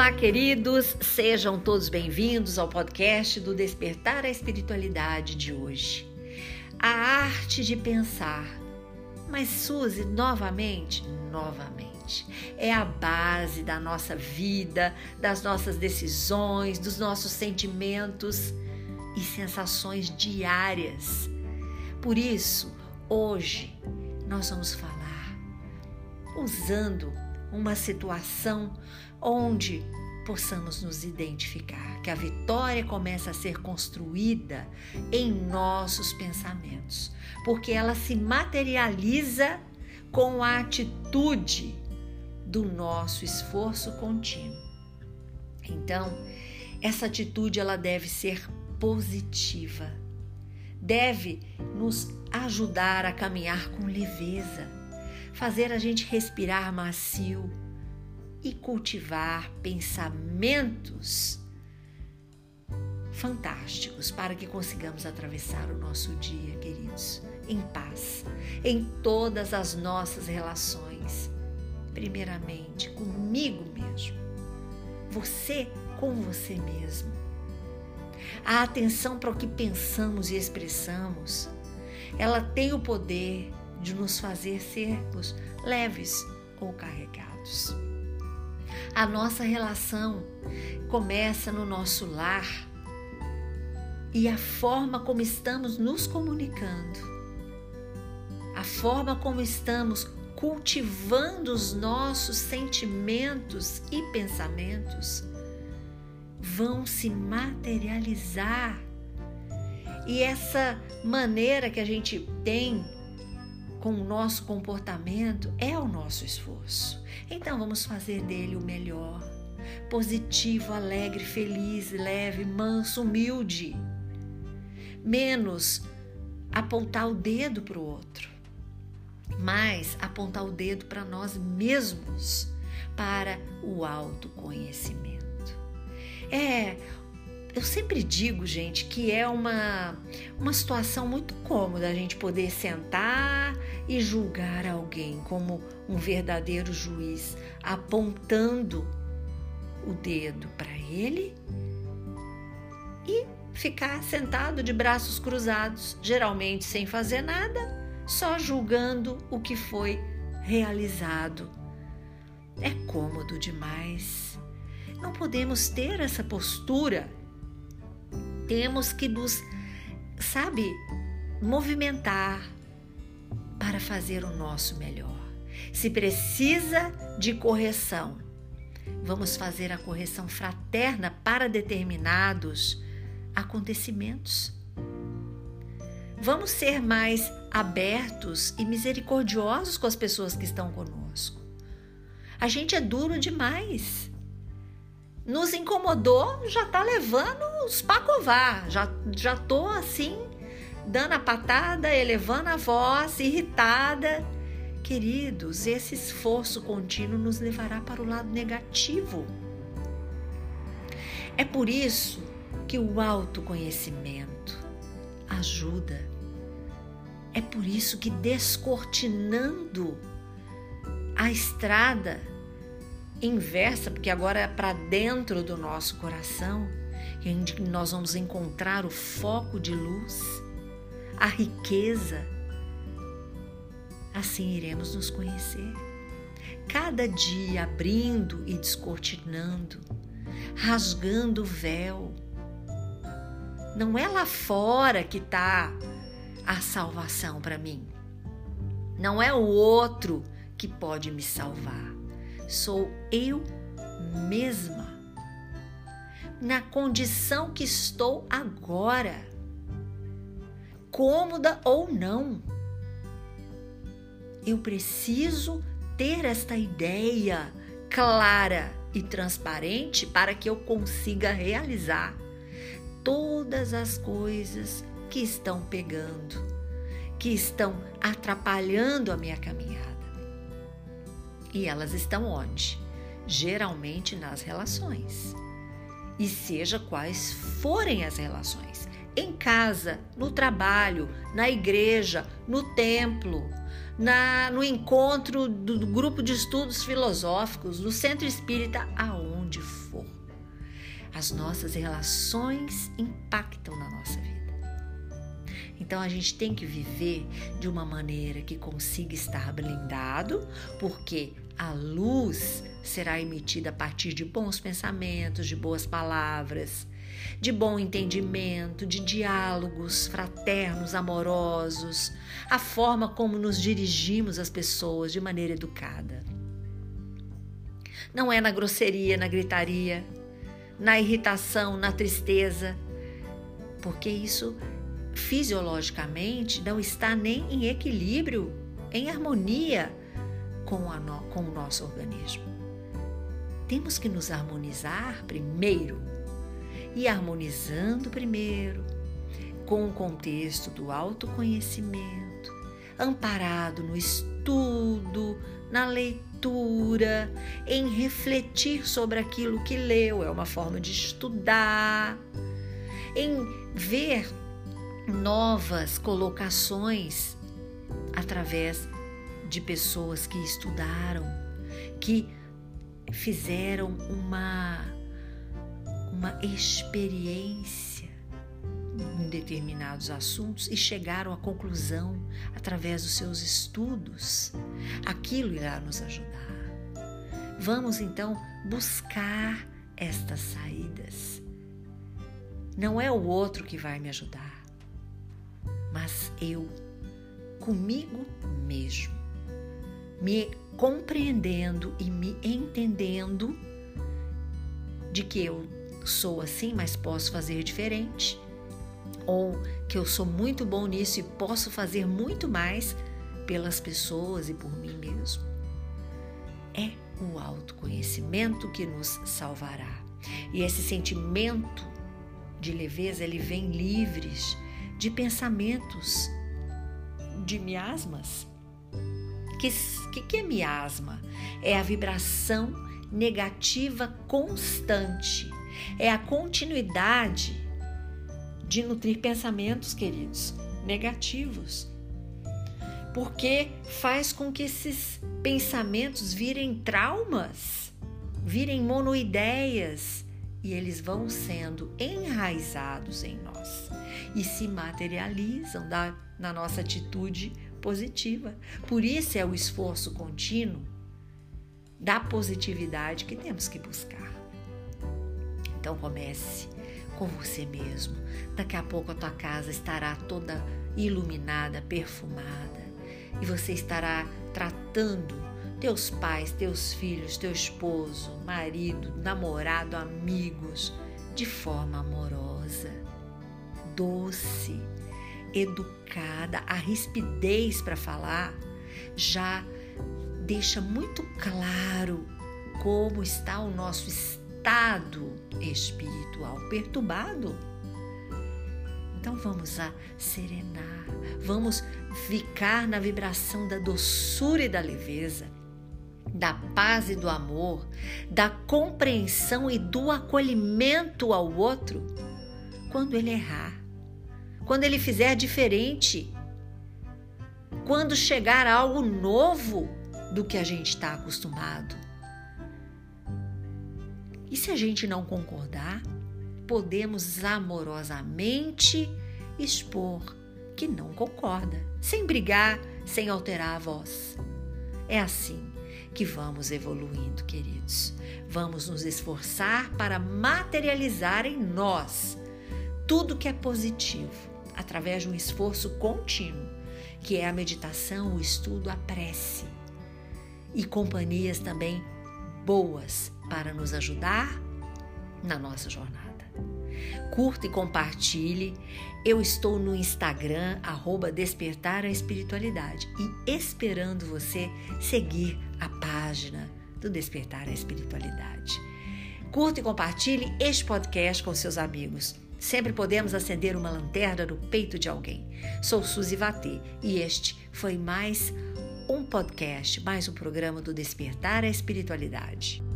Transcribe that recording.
Olá, queridos, sejam todos bem-vindos ao podcast do Despertar a Espiritualidade de hoje. A arte de pensar. Mas, Suzy, novamente, novamente, é a base da nossa vida, das nossas decisões, dos nossos sentimentos e sensações diárias. Por isso, hoje, nós vamos falar usando uma situação onde possamos nos identificar, que a vitória começa a ser construída em nossos pensamentos, porque ela se materializa com a atitude do nosso esforço contínuo. Então, essa atitude ela deve ser positiva. Deve nos ajudar a caminhar com leveza, fazer a gente respirar macio, e cultivar pensamentos fantásticos para que consigamos atravessar o nosso dia, queridos, em paz, em todas as nossas relações. Primeiramente, comigo mesmo, você com você mesmo. A atenção para o que pensamos e expressamos, ela tem o poder de nos fazer sermos leves ou carregados. A nossa relação começa no nosso lar e a forma como estamos nos comunicando, a forma como estamos cultivando os nossos sentimentos e pensamentos vão se materializar. E essa maneira que a gente tem com o nosso comportamento é o nosso esforço. Então vamos fazer dele o melhor. Positivo, alegre, feliz, leve, manso, humilde. Menos apontar o dedo para o outro, mas apontar o dedo para nós mesmos, para o autoconhecimento. É eu sempre digo, gente, que é uma, uma situação muito cômoda a gente poder sentar e julgar alguém como um verdadeiro juiz, apontando o dedo para ele e ficar sentado de braços cruzados, geralmente sem fazer nada, só julgando o que foi realizado. É cômodo demais. Não podemos ter essa postura temos que nos, sabe, movimentar para fazer o nosso melhor. Se precisa de correção, vamos fazer a correção fraterna para determinados acontecimentos. Vamos ser mais abertos e misericordiosos com as pessoas que estão conosco. A gente é duro demais nos incomodou, já tá levando os pacovar, já já tô assim dando a patada, elevando a voz, irritada. Queridos, esse esforço contínuo nos levará para o lado negativo. É por isso que o autoconhecimento ajuda. É por isso que descortinando a estrada inversa, porque agora é para dentro do nosso coração, onde nós vamos encontrar o foco de luz, a riqueza. Assim iremos nos conhecer. Cada dia abrindo e descortinando, rasgando o véu. Não é lá fora que está a salvação para mim. Não é o outro que pode me salvar sou eu mesma, na condição que estou agora, cômoda ou não. Eu preciso ter esta ideia clara e transparente para que eu consiga realizar todas as coisas que estão pegando, que estão atrapalhando a minha caminhada. E elas estão onde? Geralmente nas relações. E seja quais forem as relações, em casa, no trabalho, na igreja, no templo, na, no encontro do, do grupo de estudos filosóficos, no centro espírita, aonde? onde for. As nossas relações impactam na nossa vida. Então a gente tem que viver de uma maneira que consiga estar blindado, porque a luz será emitida a partir de bons pensamentos, de boas palavras, de bom entendimento, de diálogos fraternos, amorosos, a forma como nos dirigimos às pessoas de maneira educada. Não é na grosseria, na gritaria, na irritação, na tristeza, porque isso fisiologicamente não está nem em equilíbrio, em harmonia com, no, com o nosso organismo. Temos que nos harmonizar primeiro e harmonizando primeiro com o contexto do autoconhecimento, amparado no estudo, na leitura, em refletir sobre aquilo que leu, é uma forma de estudar, em ver novas colocações através de pessoas que estudaram, que fizeram uma uma experiência em determinados assuntos e chegaram à conclusão através dos seus estudos. Aquilo irá nos ajudar. Vamos então buscar estas saídas. Não é o outro que vai me ajudar, mas eu, comigo mesmo, me compreendendo e me entendendo de que eu sou assim, mas posso fazer diferente. Ou que eu sou muito bom nisso e posso fazer muito mais pelas pessoas e por mim mesmo. É o autoconhecimento que nos salvará. E esse sentimento de leveza, ele vem livres de pensamentos de miasmas. O que, que, que é miasma? É a vibração negativa constante é a continuidade de nutrir pensamentos, queridos, negativos. Porque faz com que esses pensamentos virem traumas, virem monoideias e eles vão sendo enraizados em nós e se materializam da, na nossa atitude positiva. Por isso é o esforço contínuo da positividade que temos que buscar. Então comece com você mesmo. Daqui a pouco a tua casa estará toda iluminada, perfumada, e você estará tratando teus pais, teus filhos, teu esposo, marido, namorado, amigos de forma amorosa, doce, educada. A rispidez para falar já deixa muito claro como está o nosso estado estado espiritual perturbado. Então vamos a serenar, vamos ficar na vibração da doçura e da leveza, da paz e do amor, da compreensão e do acolhimento ao outro quando ele errar, quando ele fizer diferente, quando chegar algo novo do que a gente está acostumado. E se a gente não concordar, podemos amorosamente expor que não concorda, sem brigar, sem alterar a voz. É assim que vamos evoluindo, queridos. Vamos nos esforçar para materializar em nós tudo que é positivo, através de um esforço contínuo, que é a meditação, o estudo, a prece e companhias também boas para nos ajudar na nossa jornada. Curta e compartilhe. Eu estou no Instagram, arroba Despertar a Espiritualidade, e esperando você seguir a página do Despertar a Espiritualidade. Curta e compartilhe este podcast com seus amigos. Sempre podemos acender uma lanterna no peito de alguém. Sou Suzy Vatê e este foi mais um podcast, mais um programa do Despertar a Espiritualidade.